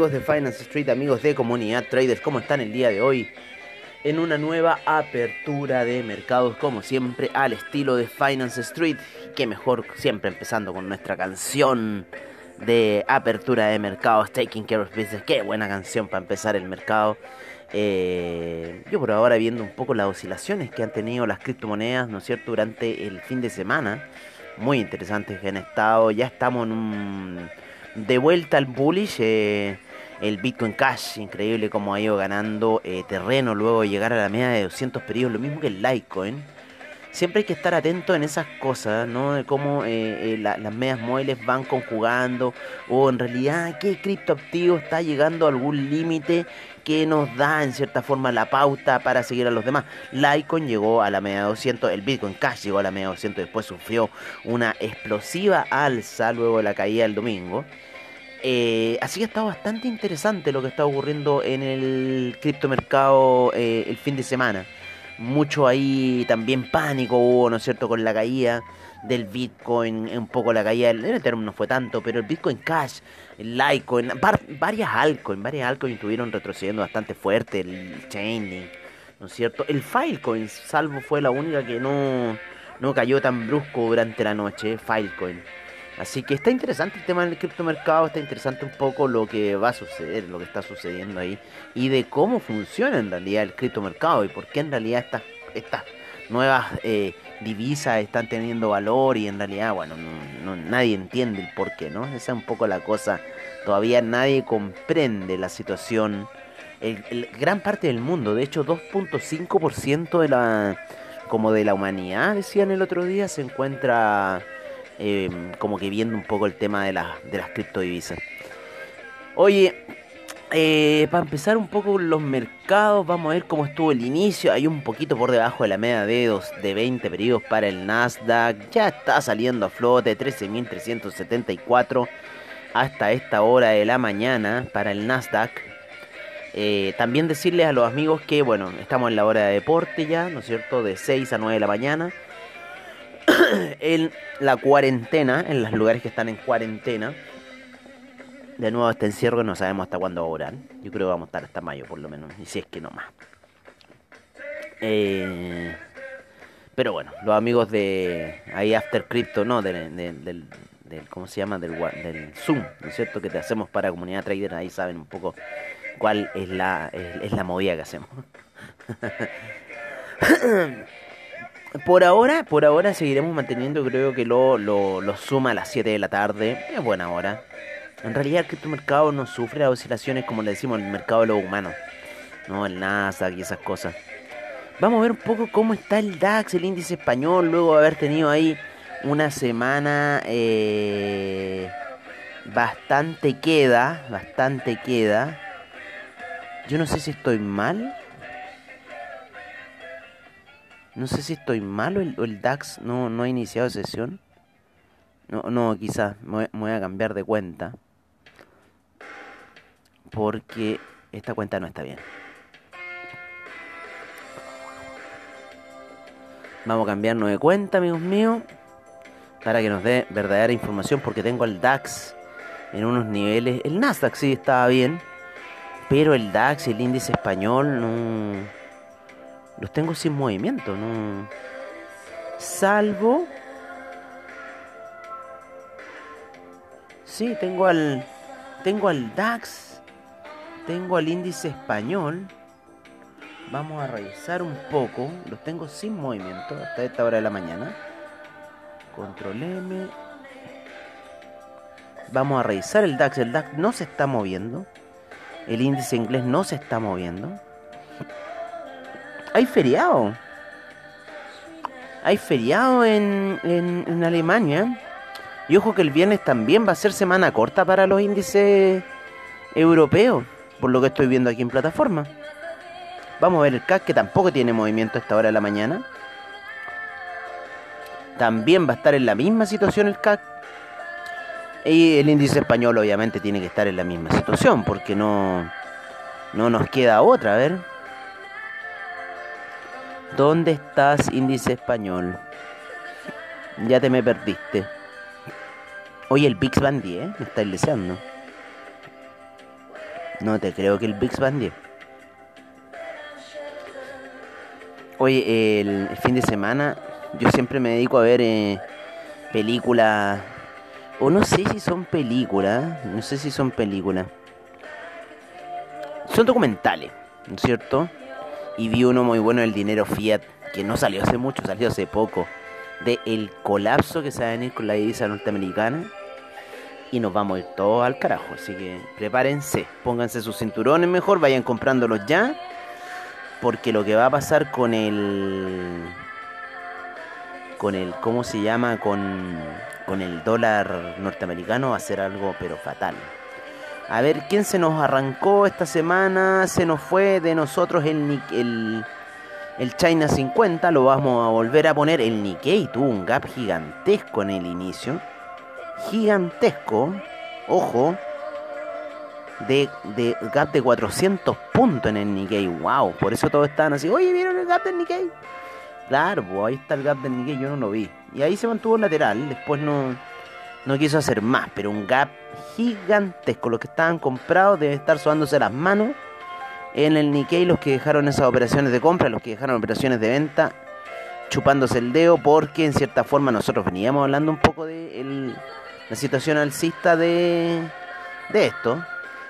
Amigos de Finance Street, amigos de Comunidad Traders, ¿cómo están el día de hoy? En una nueva apertura de mercados, como siempre, al estilo de Finance Street. Qué mejor, siempre empezando con nuestra canción de apertura de mercados, Taking Care of Business. Qué buena canción para empezar el mercado. Eh, yo por ahora viendo un poco las oscilaciones que han tenido las criptomonedas, ¿no es cierto?, durante el fin de semana. Muy interesantes que han estado. Ya estamos en un de vuelta al bullish. eh, el Bitcoin Cash, increíble como ha ido ganando eh, terreno luego de llegar a la media de 200 periodos, lo mismo que el Litecoin. Siempre hay que estar atento en esas cosas, ¿no? De cómo eh, eh, la- las medias móviles van conjugando o en realidad qué criptoactivo está llegando a algún límite que nos da en cierta forma la pauta para seguir a los demás. Litecoin llegó a la media de 200, el Bitcoin Cash llegó a la media de 200, después sufrió una explosiva alza luego de la caída del domingo. Eh, así que está bastante interesante lo que está ocurriendo en el criptomercado eh, el fin de semana. Mucho ahí también pánico hubo, ¿no es cierto?, con la caída del Bitcoin, un poco la caída del el Ethereum no fue tanto, pero el Bitcoin Cash, el Litecoin, var- varias altcoins, varias altcoins estuvieron retrocediendo bastante fuerte, el Chainlink, ¿no es cierto? El Filecoin, salvo fue la única que no, no cayó tan brusco durante la noche, Filecoin. Así que está interesante el tema del criptomercado, está interesante un poco lo que va a suceder, lo que está sucediendo ahí y de cómo funciona en realidad el criptomercado y por qué en realidad estas estas nuevas eh, divisas están teniendo valor y en realidad, bueno, no, no- nadie entiende el por qué, ¿no? Esa es un poco la cosa. Todavía nadie comprende la situación. El, el- gran parte del mundo, de hecho 2.5% de la como de la humanidad, decían el otro día, se encuentra eh, como que viendo un poco el tema de, las de las criptodivisas. Oye, eh, para empezar un poco los mercados, vamos a ver cómo estuvo el inicio. Hay un poquito por debajo de la media de, dos, de 20 periodos para el Nasdaq. Ya está saliendo a flote 13.374 hasta esta hora de la mañana para el Nasdaq. Eh, también decirles a los amigos que, bueno, estamos en la hora de deporte ya, ¿no es cierto? De 6 a 9 de la mañana. en la cuarentena, en los lugares que están en cuarentena. De nuevo este encierro no sabemos hasta cuándo va. Yo creo que vamos a estar hasta mayo por lo menos, y si es que no más. Eh, pero bueno, los amigos de ahí After Crypto, no, del, ¿cómo se llama? Del, del Zoom, ¿no es cierto? Que te hacemos para comunidad trader, ahí saben un poco cuál es la, es la movida que hacemos. Por ahora, por ahora seguiremos manteniendo, creo que lo, lo, lo suma a las 7 de la tarde. Es buena hora. En realidad el criptomercado no sufre las oscilaciones como le decimos el mercado de los humanos. No, el Nasdaq y esas cosas. Vamos a ver un poco cómo está el DAX, el índice español, luego de haber tenido ahí una semana eh, bastante queda, bastante queda. Yo no sé si estoy mal. No sé si estoy mal o el, el DAX no, no ha iniciado sesión. No, no, quizás me voy- a cambiar de cuenta. Porque esta cuenta no está bien. Vamos a cambiarnos de cuenta, amigos míos. Para que nos dé verdadera información. Porque tengo el DAX en unos niveles. El Nasdaq sí estaba bien. Pero el DAX el índice español no. Los tengo sin movimiento, no. Salvo. Sí, tengo al. Tengo al DAX. tengo al índice español. Vamos a revisar un poco. Los tengo sin movimiento hasta esta hora de la mañana. Control M. Vamos a revisar el DAX. El DAX no se está moviendo. El índice inglés no se está moviendo. Hay feriado. Hay feriado en, en, Alemania. Y ojo que el viernes también va a ser semana corta para los índices europeos. Por lo que estoy viendo aquí en plataforma. Vamos a ver el CAC que tampoco tiene movimiento a esta hora de la mañana. También va a estar en la misma situación el CAC. Y el índice español obviamente tiene que estar en la misma situación porque no, no nos queda otra. A ver. ¿Dónde estás, índice español? Ya te me perdiste. Oye, el Bix Band 10, me estáis deseando. No te creo que el Bix Band 10. Oye, el, el fin de semana yo siempre me dedico a ver eh, películas. O no sé si son películas. No sé si son películas. Son documentales, ¿no es cierto? Y vi uno muy bueno, El Dinero Fiat, que no salió hace mucho, salió hace poco. De el colapso que se va a venir con la divisa norteamericana. Y nos vamos a ir todos al carajo. Así que prepárense, pónganse sus cinturones mejor, vayan comprándolos ya. Porque lo que va a pasar con el. Con el. ¿Cómo se llama? Con. Con el dólar norteamericano va a ser algo, pero fatal. A ver, ¿quién se nos arrancó esta semana? Se nos fue de nosotros el, el, el China 50. Lo vamos a volver a poner. El Nikkei tuvo un gap gigantesco en el inicio. Gigantesco. Ojo. De, de gap de 400 puntos en el Nikkei. Wow. Por eso todos estaban así. Oye, ¿vieron el gap del Nikkei? Claro, pues ahí está el gap del Nikkei. Yo no lo vi. Y ahí se mantuvo lateral. Después no, no quiso hacer más. Pero un gap gigantesco. Los que estaban comprados deben estar sobándose las manos en el Nikkei. Los que dejaron esas operaciones de compra, los que dejaron operaciones de venta, chupándose el dedo. Porque en cierta forma nosotros veníamos hablando un poco de la situación alcista de, de esto.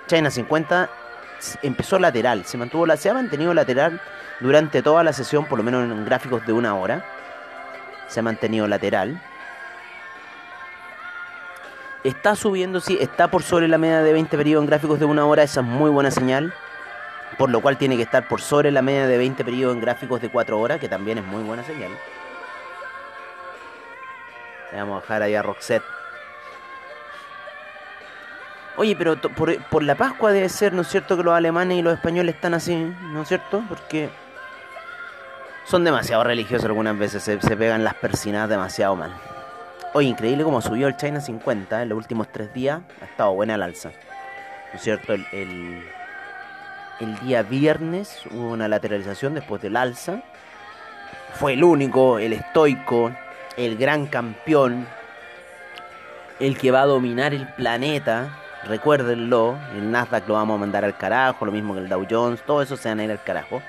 China 50 s- empezó lateral, se mantuvo la, se ha mantenido lateral durante toda la sesión, por lo menos en gráficos de una hora. Se ha mantenido lateral. Está subiendo, sí, está por sobre la media de 20 periodos en gráficos de una hora, esa es muy buena señal. Por lo cual tiene que estar por sobre la media de 20 periodos en gráficos de 4 horas, que también es muy buena señal. Vamos a dejar ahí a Roxette. Oye, pero por, por la Pascua debe ser, ¿no es cierto?, que los alemanes y los españoles están así, ¿no es cierto? Porque son demasiado religiosos algunas veces, se, se pegan las persinadas demasiado mal. Oye, increíble cómo subió el China 50 en los últimos tres días, ha estado buena el alza. ¿No es cierto? El, el, día viernes hubo una lateralización después del alza. Fue el único, el estoico, el gran campeón, el que va a dominar el planeta. Recuérdenlo, el Nasdaq lo vamos a mandar al carajo, lo mismo que el Dow Jones, todo eso se van a ir al carajo.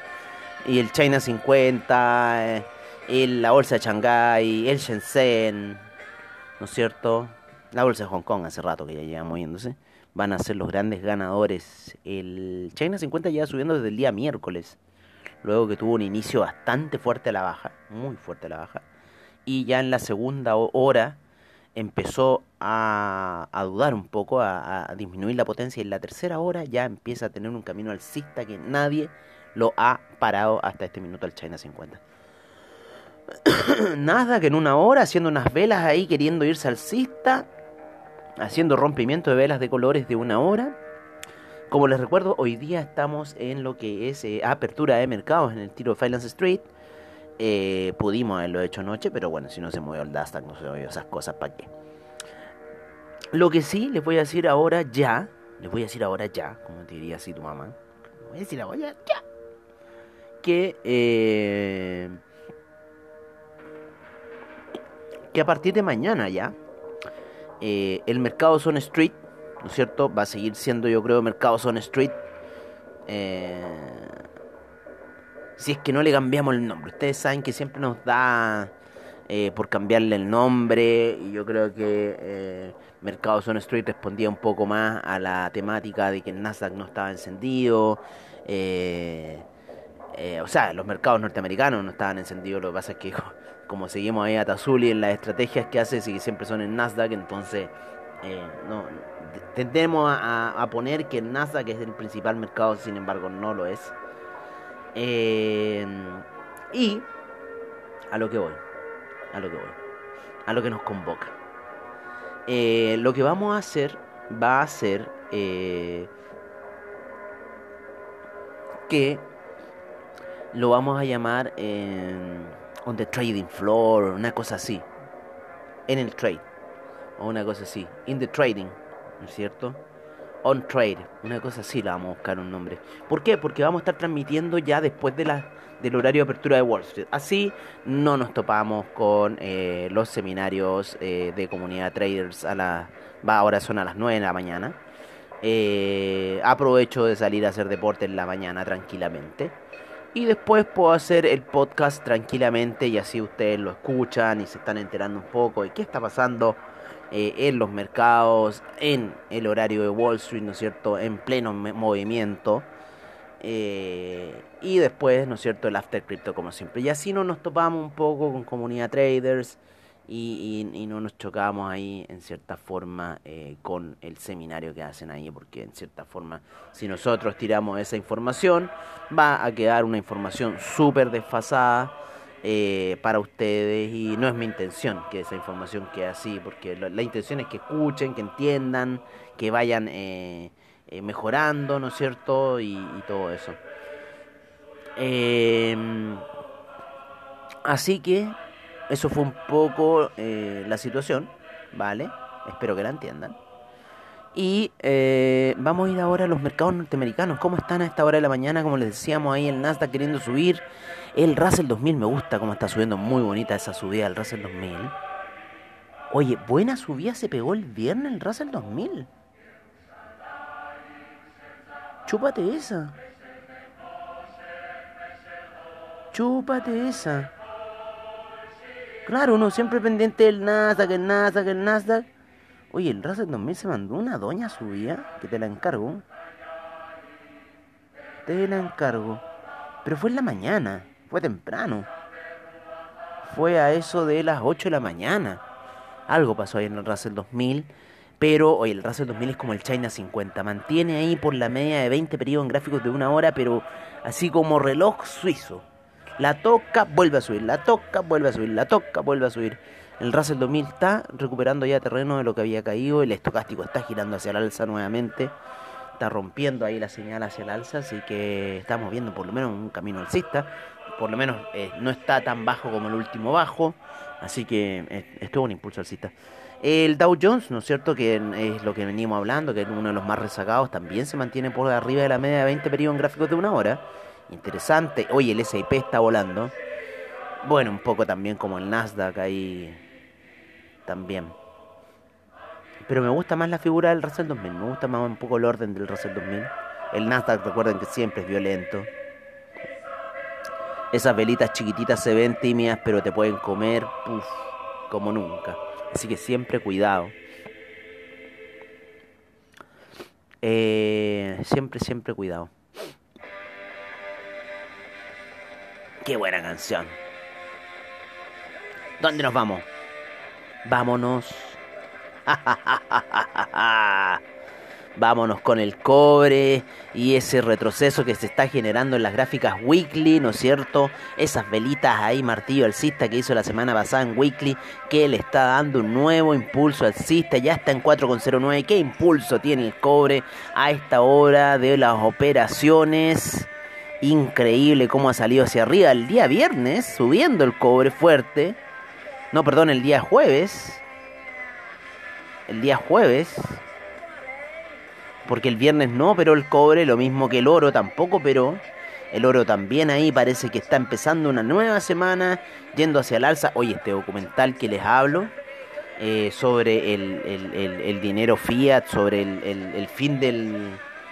Y el China 50, eh, el- la bolsa de Shanghái, el Shenzhen, ¿no es cierto? La bolsa de Hong Kong hace rato que ya lleva moviéndose. Van a ser los grandes ganadores. El China 50 lleva subiendo desde el día miércoles. Luego que tuvo un inicio bastante fuerte a la baja, muy fuerte a la baja. Y ya en la segunda ho- hora empezó a, dudar un poco, a, a disminuir la potencia. Y en la tercera hora ya empieza a tener un camino alcista que nadie lo ha parado hasta este minuto al China 50. Nada, que en una hora haciendo unas velas ahí queriendo irse alcista, haciendo rompimiento de velas de colores de una hora. Como les recuerdo, hoy día estamos en lo que es eh, apertura de mercados en el tiro de Finance Street. Eh, pudimos haberlo hecho anoche, pero bueno, si no se movió el Nasdaq, no se movió esas cosas, ¿para qué? Lo que sí les voy a decir ahora ya, les voy a decir ahora ya, como te diría así tu mamá, voy a decir ahora ya, que eh, que a partir de mañana ya eh, el mercado Zone Street, ¿no es cierto? Va a seguir siendo, yo creo, mercado Zone Street. eh, si es que no le cambiamos el nombre. Ustedes saben que siempre nos da eh, por cambiarle el nombre y yo creo que eh, Mercados on Street respondía un poco más a la temática de que el Nasdaq no estaba encendido. eh, eh, o sea, los mercados norteamericanos no estaban encendidos, lo que pasa es que como seguimos ahí a Tazuli en las estrategias que hace, que siempre son en Nasdaq, entonces eh, no, tendemos a, poner que el Nasdaq es el principal mercado, sin embargo no lo es. Eh, y a lo que voy, a lo que voy, a lo que nos convoca. Eh, lo que vamos a hacer va a ser que lo vamos a llamar on the trading floor, una cosa así, en el trade, o una cosa así, in the trading, ¿no es cierto? On trade, una cosa así, la vamos a buscar un nombre. ¿Por qué? Porque vamos a estar transmitiendo ya después de la, del horario de apertura de Wall Street. Así no nos topamos con eh, los seminarios eh, de comunidad traders a la, ahora son a las 9 de la mañana. Eh, aprovecho de salir a hacer deporte en la mañana tranquilamente. Y después puedo hacer el podcast tranquilamente y así ustedes lo escuchan y se están enterando un poco de qué está pasando eh, en los mercados, en el horario de Wall Street, ¿no es cierto? En pleno movimiento. Eh, y después, ¿no es cierto? El After Crypto como siempre. Y así no nos topamos un poco con comunidad traders y, y- no nos chocamos ahí en cierta forma eh, con el seminario que hacen ahí, porque en cierta forma, si nosotros tiramos esa información, va a quedar una información súper desfasada eh, para ustedes y no es mi intención que esa información quede así, porque la intención es que escuchen, que entiendan, que vayan eh, mejorando, ¿no es cierto? Y, y todo eso. Em, así que eso fue un poco eh, la situación, ¿vale? Espero que la entiendan. Y eh, vamos a ir ahora a los mercados norteamericanos. ¿Cómo están a esta hora de la mañana? Como les decíamos ahí, el Nasdaq queriendo subir. El Russell 2000 me gusta cómo está subiendo. Muy bonita esa subida del Russell 2000. Oye, buena subida se pegó el viernes el Russell 2000. Chúpate esa. Chúpate esa. Claro, uno siempre pendiente del Nasdaq, el Nasdaq, el Nasdaq. Oye, el Russell 2000 se mandó una doña subida, que te la encargo. Te la encargo. Pero fue en la mañana, fue temprano. Fue a eso de las 8 de la mañana. Algo pasó ahí en el Russell 2000. Pero, oye, el Russell 2000 es como el China 50. Mantiene ahí por la media de 20 periodos en gráficos de una hora, pero así como reloj suizo. La toca, vuelve a subir, la toca, vuelve a subir, la toca, vuelve a subir. El Russell 2000 está recuperando ya terreno de lo que había caído. El estocástico está girando hacia el alza nuevamente. Está rompiendo ahí la señal hacia el alza. Así que estamos viendo por lo menos un camino alcista. Por lo menos eh, no está tan bajo como el último bajo. Así que eh, estuvo un impulso alcista. El Dow Jones, ¿no es cierto? Que es lo que venimos hablando, que es uno de los más rezagados, también se mantiene por arriba de la media de 20 periodos en gráficos de una hora. Interesante. Oye, el S&P está volando. Bueno, un poco también como el Nasdaq ahí también. Pero me gusta más la figura del Russell 2000, me gusta más un poco el orden del Russell 2000. El Nasdaq, recuerden que siempre es violento. Esas velitas chiquititas se ven tímidas, pero te pueden comer, como nunca. Así que siempre cuidado. Eh, siempre, siempre cuidado. Qué buena canción. ¿Dónde nos vamos? Vámonos. Vámonos con el cobre y ese retroceso que se está generando en las gráficas weekly, ¿no es cierto? Esas velitas ahí, martillo alcista que hizo la semana pasada en weekly, que le está dando un nuevo impulso alcista, ya está en 4,09. ¿Qué impulso tiene el cobre a esta hora de las operaciones? Increíble cómo ha salido hacia arriba el día viernes, subiendo el cobre fuerte. No, perdón, el día jueves. El día jueves. Porque el viernes no, pero el cobre, lo mismo que el oro tampoco, pero el oro también ahí parece que está empezando una nueva semana, yendo hacia el alza. Oye, este documental que les hablo eh, sobre el, el- el- dinero fiat, sobre el fin del,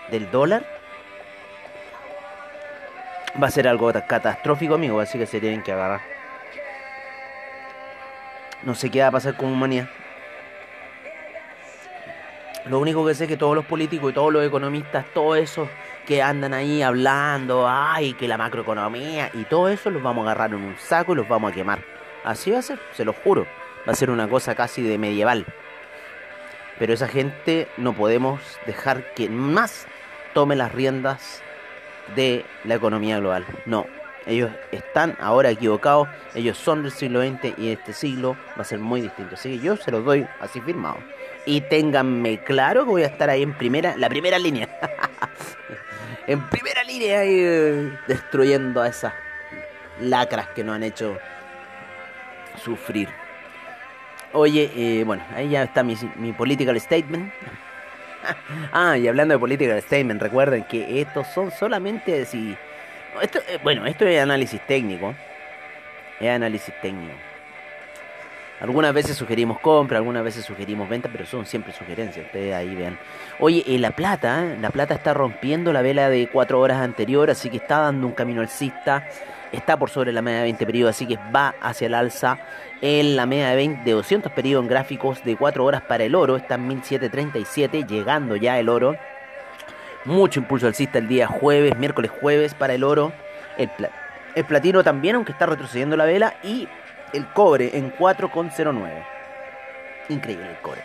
del dólar, va a ser algo catastrófico, amigo, así que se tienen que agarrar. No sé qué va a pasar con humanidad. Lo único que sé es que todos los políticos y todos los economistas, todos esos que andan ahí hablando, ay, que la macroeconomía y todo eso los vamos a agarrar en un saco y los vamos a quemar. Así va a ser, se lo juro. Va a ser una cosa casi de medieval. Pero esa gente no podemos dejar que más tome las riendas de la economía global. No, ellos están ahora equivocados, ellos son del siglo XX y este siglo va a ser muy distinto. Así que yo se los doy así firmado. Y ténganme claro que voy a estar ahí en primera, la primera línea. en primera línea ahí eh, destruyendo a esas lacras que nos han hecho sufrir. Oye, eh, bueno, ahí ya está mi, mi political statement. ah, y hablando de political statement, recuerden que estos son solamente si... Eh, bueno, esto es análisis técnico. Es análisis técnico. Algunas veces sugerimos compra, algunas veces sugerimos venta, pero son siempre sugerencias. Ustedes ahí vean. Oye, eh, la plata, ¿eh? la plata está rompiendo la vela de 4 horas anterior, así que está dando un camino alcista. Está por sobre la media de 20 periodos, así que va hacia el alza en la media de, 20, de 200 periodos en gráficos de 4 horas para el oro. Está en 1737, llegando ya el oro. Mucho impulso alcista el día jueves, miércoles jueves para el oro. El, el platino también, aunque está retrocediendo la vela. Y el cobre en 4,09. Increíble el cobre.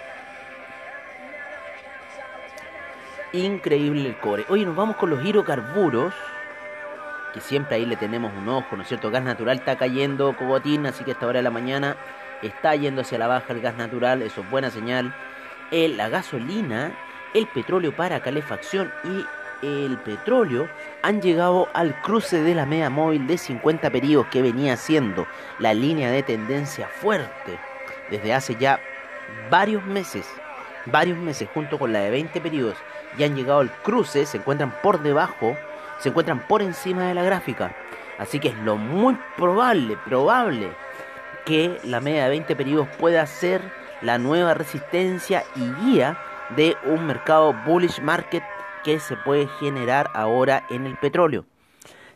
Increíble el cobre. Oye, nos vamos con los hidrocarburos. Que siempre ahí le tenemos un ojo, ¿no es cierto? Gas natural está cayendo, cogotín, así que a esta hora de la mañana está yendo hacia la baja el gas natural, eso es buena señal. El- la gasolina, el petróleo para calefacción y el petróleo han llegado al cruce de la media móvil de 50 periodos que venía siendo la línea de tendencia fuerte desde hace ya varios meses, varios meses junto con la de 20 periodos y han llegado al cruce, se encuentran por debajo, se encuentran por encima de la gráfica. Así que es lo muy probable, probable que la media de 20 periodos pueda ser la nueva resistencia y guía de un mercado bullish market que se puede generar ahora en el petróleo.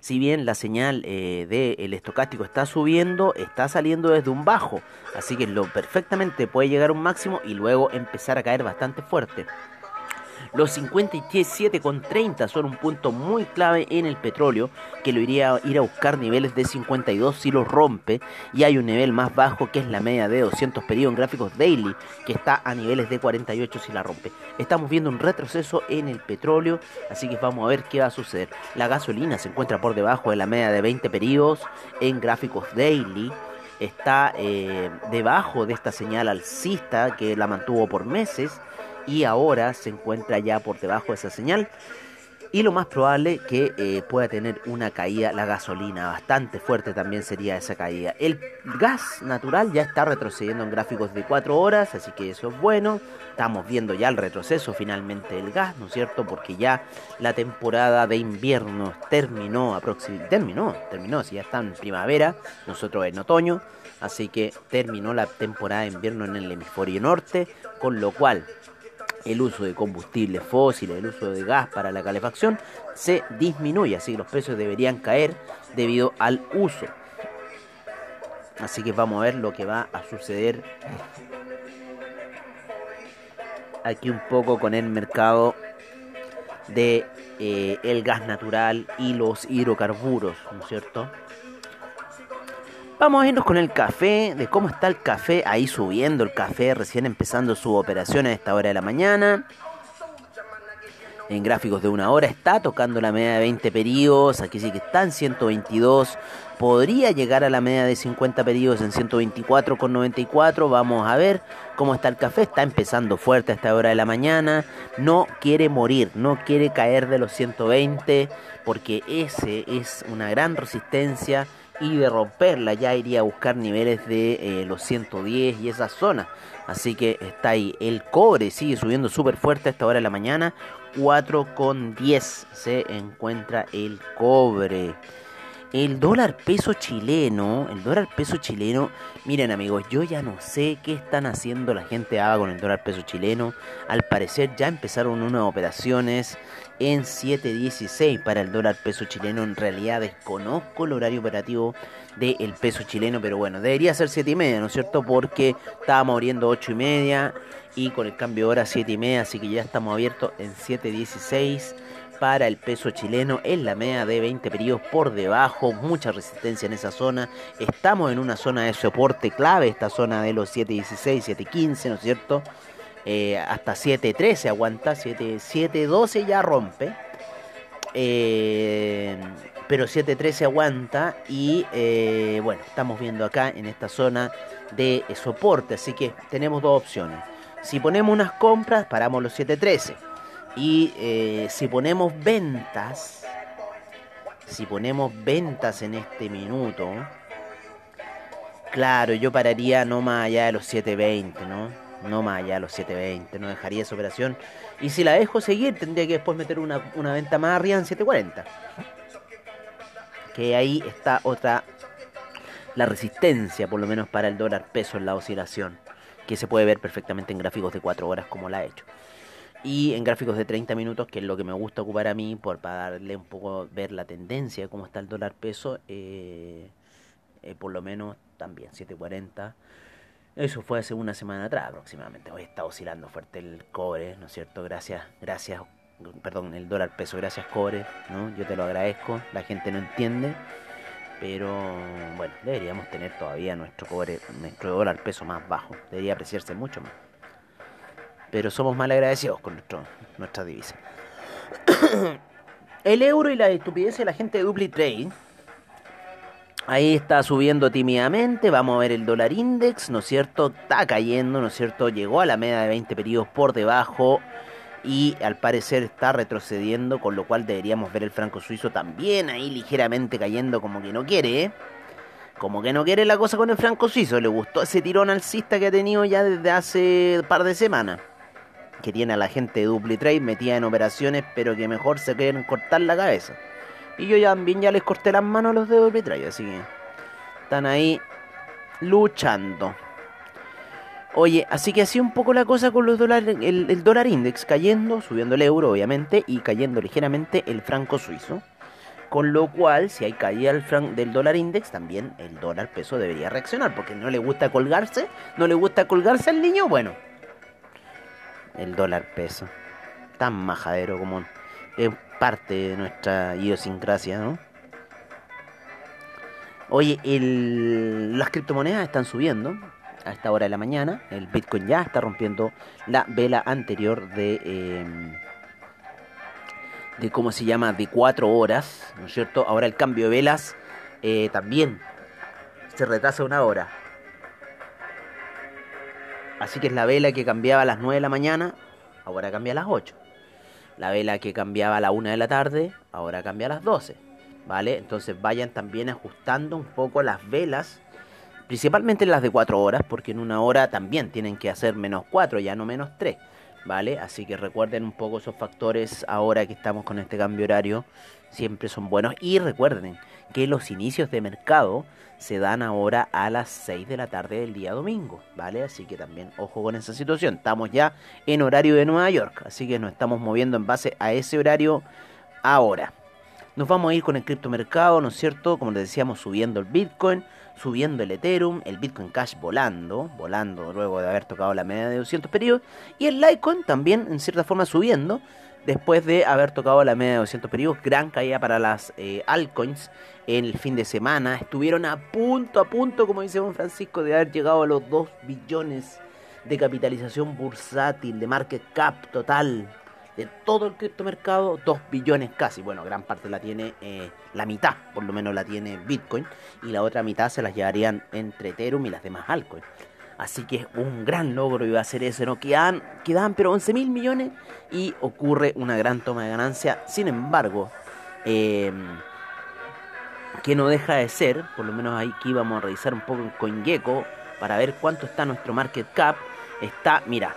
Si bien la señal eh, del estocástico está subiendo, está saliendo desde un bajo, así que lo perfectamente puede llegar a un máximo y luego empezar a caer bastante fuerte. Los 57,30 son un punto muy clave en el petróleo que lo iría a ir a buscar niveles de 52 si los rompe y hay un nivel más bajo que es la media de 200 periodos en gráficos daily que está a niveles de 48 si la rompe. Estamos viendo un retroceso en el petróleo, así que vamos a ver qué va a suceder. La gasolina se encuentra por debajo de la media de 20 periodos en gráficos daily está eh, debajo de esta señal alcista que la mantuvo por meses y ahora se encuentra ya por debajo de esa señal. Y lo más probable que eh, pueda tener una caída la gasolina, bastante fuerte también sería esa caída. El gas natural ya está retrocediendo en gráficos de 4 horas, así que eso es bueno. Estamos viendo ya el retroceso finalmente del gas, ¿no es cierto? Porque ya la temporada de invierno terminó, aproxim- terminó, terminó, si ya está en primavera, nosotros en otoño, así que terminó la temporada de invierno en el hemisferio norte, con lo cual el uso de combustibles fósiles, el uso de gas para la calefacción se disminuye, así que los precios deberían caer debido al uso. Así que vamos a ver lo que va a suceder aquí un poco con el mercado de eh, el gas natural y los hidrocarburos, ¿no es cierto? Vamos a irnos con el café, de cómo está el café, ahí subiendo el café, recién empezando su operación a esta hora de la mañana. En gráficos de una hora está tocando la media de 20 periodos, aquí sí que está en 122, podría llegar a la media de 50 periodos en 124,94, vamos a ver cómo está el café, está empezando fuerte a esta hora de la mañana, no quiere morir, no quiere caer de los 120, porque ese es una gran resistencia y de romperla ya iría a buscar niveles de eh, los 110 y esa zona. Así que está ahí. El cobre sigue subiendo súper fuerte a esta hora de la mañana. 4,10 se encuentra el cobre. El dólar peso chileno, el dólar peso chileno, miren amigos, yo ya no sé qué están haciendo la gente ABA con el dólar peso chileno. Al parecer ya empezaron unas operaciones en 7.16 para el dólar peso chileno. En realidad desconozco el horario operativo del peso chileno, pero bueno, debería ser 7 y media, ¿no es cierto? Porque estábamos abriendo 8 y media y con el cambio de hora 7 y media, así que ya estamos abiertos en 7.16 para el peso chileno en la media de 20 periodos por debajo, mucha resistencia en esa zona. Estamos en una zona de soporte clave, esta zona de los 7.16, 7.15, ¿no es cierto? Eh, hasta 7.13 aguanta, 7.12 ya rompe. Eh, pero 7.13 aguanta y eh, bueno, estamos viendo acá en esta zona de soporte, así que tenemos dos opciones. Si ponemos unas compras, paramos los 7.13 y eh, si ponemos ventas, si ponemos ventas en este minuto, claro, yo pararía no más allá de los 7.20, ¿no? No más allá de los 7.20, no dejaría esa operación. Y si la dejo seguir, tendría que después meter una, una venta más arriba en 7.40. Que ahí está otra, la resistencia, por lo menos para el dólar peso en la oscilación, que se puede ver perfectamente en gráficos de 4 horas como la he hecho y en gráficos de 30 minutos, que es lo que me gusta ocupar a mí por, para darle un poco, ver la tendencia de cómo está el dólar peso, eh, eh, por lo menos también 740. Eso fue hace una semana atrás aproximadamente. Hoy está oscilando fuerte el cobre, ¿no es cierto? Gracias, gracias, perdón, el dólar peso, gracias cobre, ¿no? Yo te lo agradezco, la gente no entiende. Pero bueno, deberíamos tener todavía nuestro cobre, nuestro dólar peso más bajo. Debería apreciarse mucho más pero somos mal agradecidos con nuestro, nuestra divisa. el euro y la estupidez de la gente de Dupli Trade. Ahí está subiendo tímidamente, vamos a ver el dólar index, ¿no es cierto? Está cayendo, ¿no es cierto? Llegó a la media de 20 periodos por debajo y al parecer está retrocediendo, con lo cual deberíamos ver el franco suizo también ahí ligeramente cayendo como que no quiere, ¿eh? Como que no quiere la cosa con el franco suizo, le gustó ese tirón alcista que ha tenido ya desde hace un par de semanas que tiene a la gente de DupliTrade metida en operaciones, pero que mejor se quieren cortar la cabeza. Y yo ya, también ya les corté las manos a los de DupliTrade, así que están ahí luchando. Oye, así que así un poco la cosa con los dólares, el, el dólar index cayendo, subiendo el euro obviamente, y cayendo ligeramente el franco suizo. Con lo cual, si hay caída del, dólar index, también el dólar peso debería reaccionar, porque no le gusta colgarse, no le gusta colgarse al niño, bueno, el dólar peso. Tan majadero como es parte de nuestra idiosincrasia, ¿no? Oye, el, las criptomonedas están subiendo a esta hora de la mañana. El Bitcoin ya está rompiendo la vela anterior de... Eh, de cómo se llama, de 4 horas, ¿no es cierto? Ahora el cambio de velas eh, también se retrasa una hora. Así que es la vela que cambiaba a las 9 de la mañana, ahora cambia a las 8. La vela que cambiaba a la 1 de la tarde, ahora cambia a las 12. ¿Vale? Entonces vayan también ajustando un poco las velas, principalmente las de 4 horas, porque en una hora también tienen que hacer menos 4, ya no menos 3. ¿Vale? Así que recuerden un poco esos factores ahora que estamos con este cambio horario, siempre son buenos. Y recuerden que los inicios de mercado se dan ahora a las 6 de la tarde del día domingo, ¿vale? Así que también ojo con esa situación. Estamos ya en horario de Nueva York, así que nos estamos moviendo en base a ese horario ahora. Nos vamos a ir con el criptomercado, ¿no es cierto? Como les decíamos, subiendo el Bitcoin, subiendo el Ethereum, el Bitcoin Cash volando, volando luego de haber tocado la media de 200 periodos, y el Litecoin también en cierta forma subiendo, después de haber tocado la media de 200 periodos, gran caída para las eh, altcoins en el fin de semana. Estuvieron a punto, a punto, como dice Juan Francisco, de haber llegado a los 2 billones de capitalización bursátil, de market cap total, de todo el criptomercado, 2 billones casi. Bueno, gran parte la tiene, eh, la mitad por lo menos la tiene Bitcoin, y la otra mitad se las llevarían entre Ethereum y las demás altcoins. Así que un gran logro iba a ser eso, ¿no? Quedan, quedan pero 11 mil millones y ocurre una gran toma de ganancia. Sin embargo, eh, que no deja de ser, por lo menos ahí que íbamos a revisar un poco en CoinGecko para ver cuánto está nuestro market cap. Está, mira,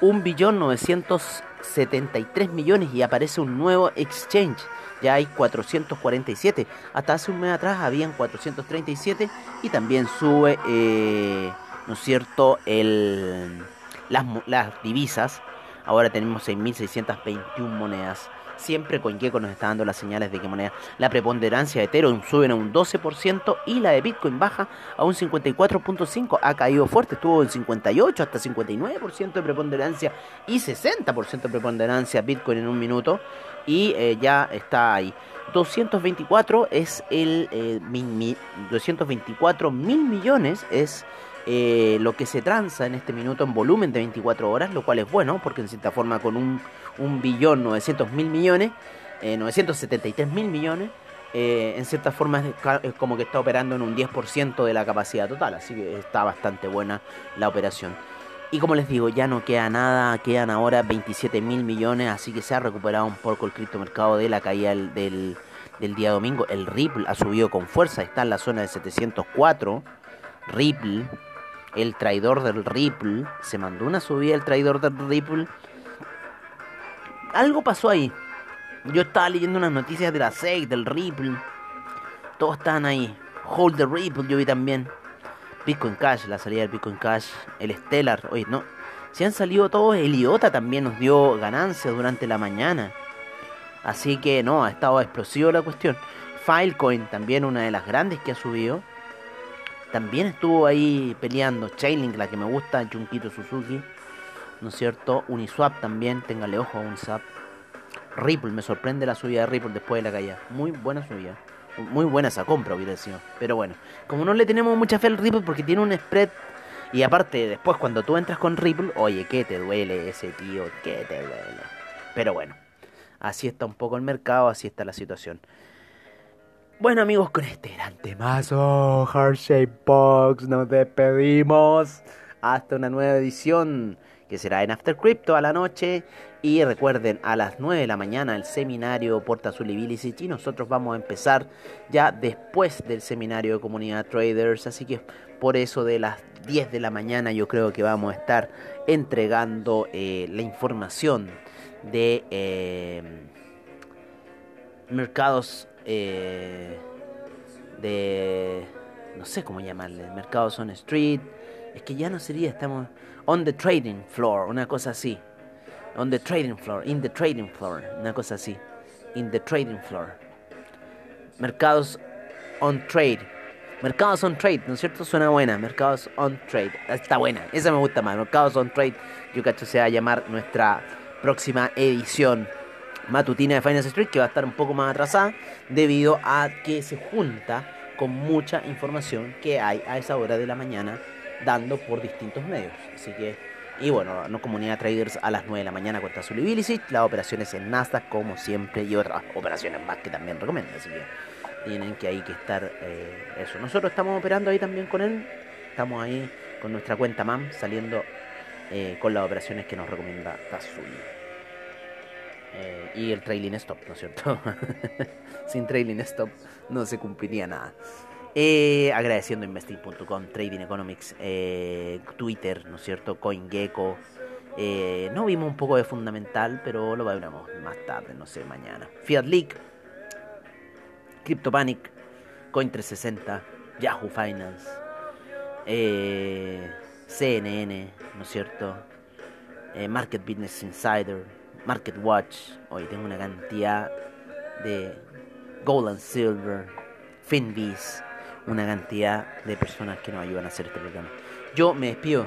1.900 73 millones y aparece un nuevo exchange. Ya hay 447. Hasta hace un mes atrás habían 437 y también sube, eh, ¿no es cierto?, el, las, divisas. Ahora tenemos 6.621 monedas. Siempre CoinGecko nos está dando las señales de que moneda. La preponderancia de Ethereum sube a un 12% y la de Bitcoin baja a un 54.5%. Ha caído fuerte, estuvo en 58 hasta 59% de preponderancia y 60% de preponderancia Bitcoin en un minuto. Y eh, ya está ahí. 224 es el eh, mi- 224 mil millones es eh, lo que se transa en este minuto en volumen de 24 horas, lo cual es bueno porque en cierta forma con un, un billón 900 mil millones, eh, 973 mil millones, eh, en cierta forma es, como que está operando en un 10% de la capacidad total, así que está bastante buena la operación. Y como les digo, ya no queda nada, quedan ahora 27 mil millones, así que se ha recuperado un poco el criptomercado de la caída del, del día domingo. El Ripple ha subido con fuerza, está en la zona de 704. Ripple, el traidor del Ripple, se mandó una subida el traidor del Ripple. Algo pasó ahí. Yo estaba leyendo unas noticias de la SEC, del Ripple. Todos estaban ahí. Hold the Ripple, yo vi también. Bitcoin Cash, la salida del Bitcoin Cash, el Stellar, oye, no, si han salido todos, el IOTA también nos dio ganancias durante la mañana. Así que no, ha estado explosivo la cuestión. Filecoin, también una de las grandes que ha subido. También estuvo ahí peleando. Chainlink, la que me gusta, Junkito Suzuki. ¿No es cierto? Uniswap también, téngale ojo a Uniswap. Ripple, me sorprende la subida de Ripple después de la caída. Muy buena subida. Muy buena esa compra, hubiera sido. Pero bueno, como no le tenemos mucha fe al Ripple porque tiene un spread. Y aparte, después cuando tú entras con Ripple, oye, ¿qué te duele ese tío? ¿Qué te duele? Pero bueno, así está un poco el mercado, así está la situación. Bueno amigos, con este gran temazo, Heart Shape Box, nos despedimos hasta una nueva edición que será en After Crypto a la noche. Y recuerden, a las 9 de la mañana el seminario Porta Azul y. Y nosotros vamos a empezar ya después del seminario de comunidad traders. Así que por eso de las 10 de la mañana yo creo que vamos a estar entregando eh, la información de eh, mercados eh, de no sé cómo llamarle mercados on street. Es que ya no sería estamos on the trading floor una cosa así. On the trading floor in the trading floor una cosa así. In the trading floor. Mercados on trade. Mercados on trade no es cierto suena buena. Mercados on trade. Está buena. Esa me gusta más. Mercados on trade. Yo cacho se va a llamar nuestra próxima edición matutina de Finance Street que va a estar un poco más atrasada debido a que se junta con mucha información que hay a esa hora de la mañana dando por distintos medios. Así que, y bueno, no comunidad traders a las 9 de la mañana cuenta Zully Bilicic, las operaciones en Nasdaq como siempre y otras operaciones más que también recomiendo. Así que tienen que ahí que estar eh, eso. Nosotros estamos operando ahí también con él, estamos ahí con nuestra cuenta MAM saliendo eh, con las operaciones que nos recomienda Tazuli. Eh, y el trailing stop, ¿no es cierto? Sin trailing stop no se cumpliría nada. Eh, agradeciendo investing.com, Trading Economics, eh, Twitter, ¿no es cierto? CoinGecko. Eh, no vimos un poco de fundamental, pero lo veremos más tarde, no sé, mañana. Fiat League, CryptoPanic, Coin360, Yahoo Finance, CNN, ¿no es cierto? Market Business Insider, Market Watch. Hoy tengo una cantidad de Gold and Silver, Finbiz, una cantidad de personas que nos ayudan a hacer este programa. Yo me despido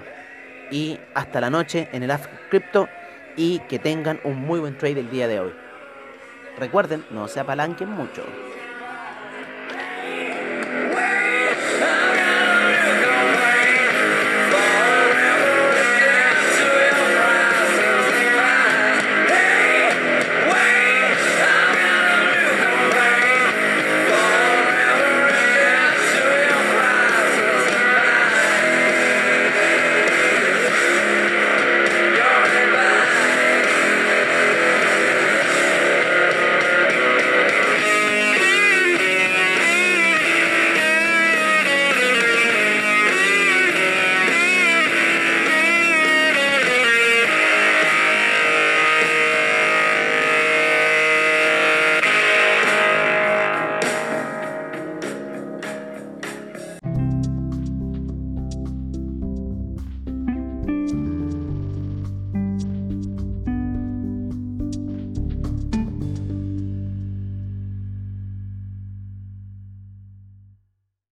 y hasta la noche en el After Crypto y que tengan un muy buen trade el día de hoy. Recuerden, no se apalanquen mucho.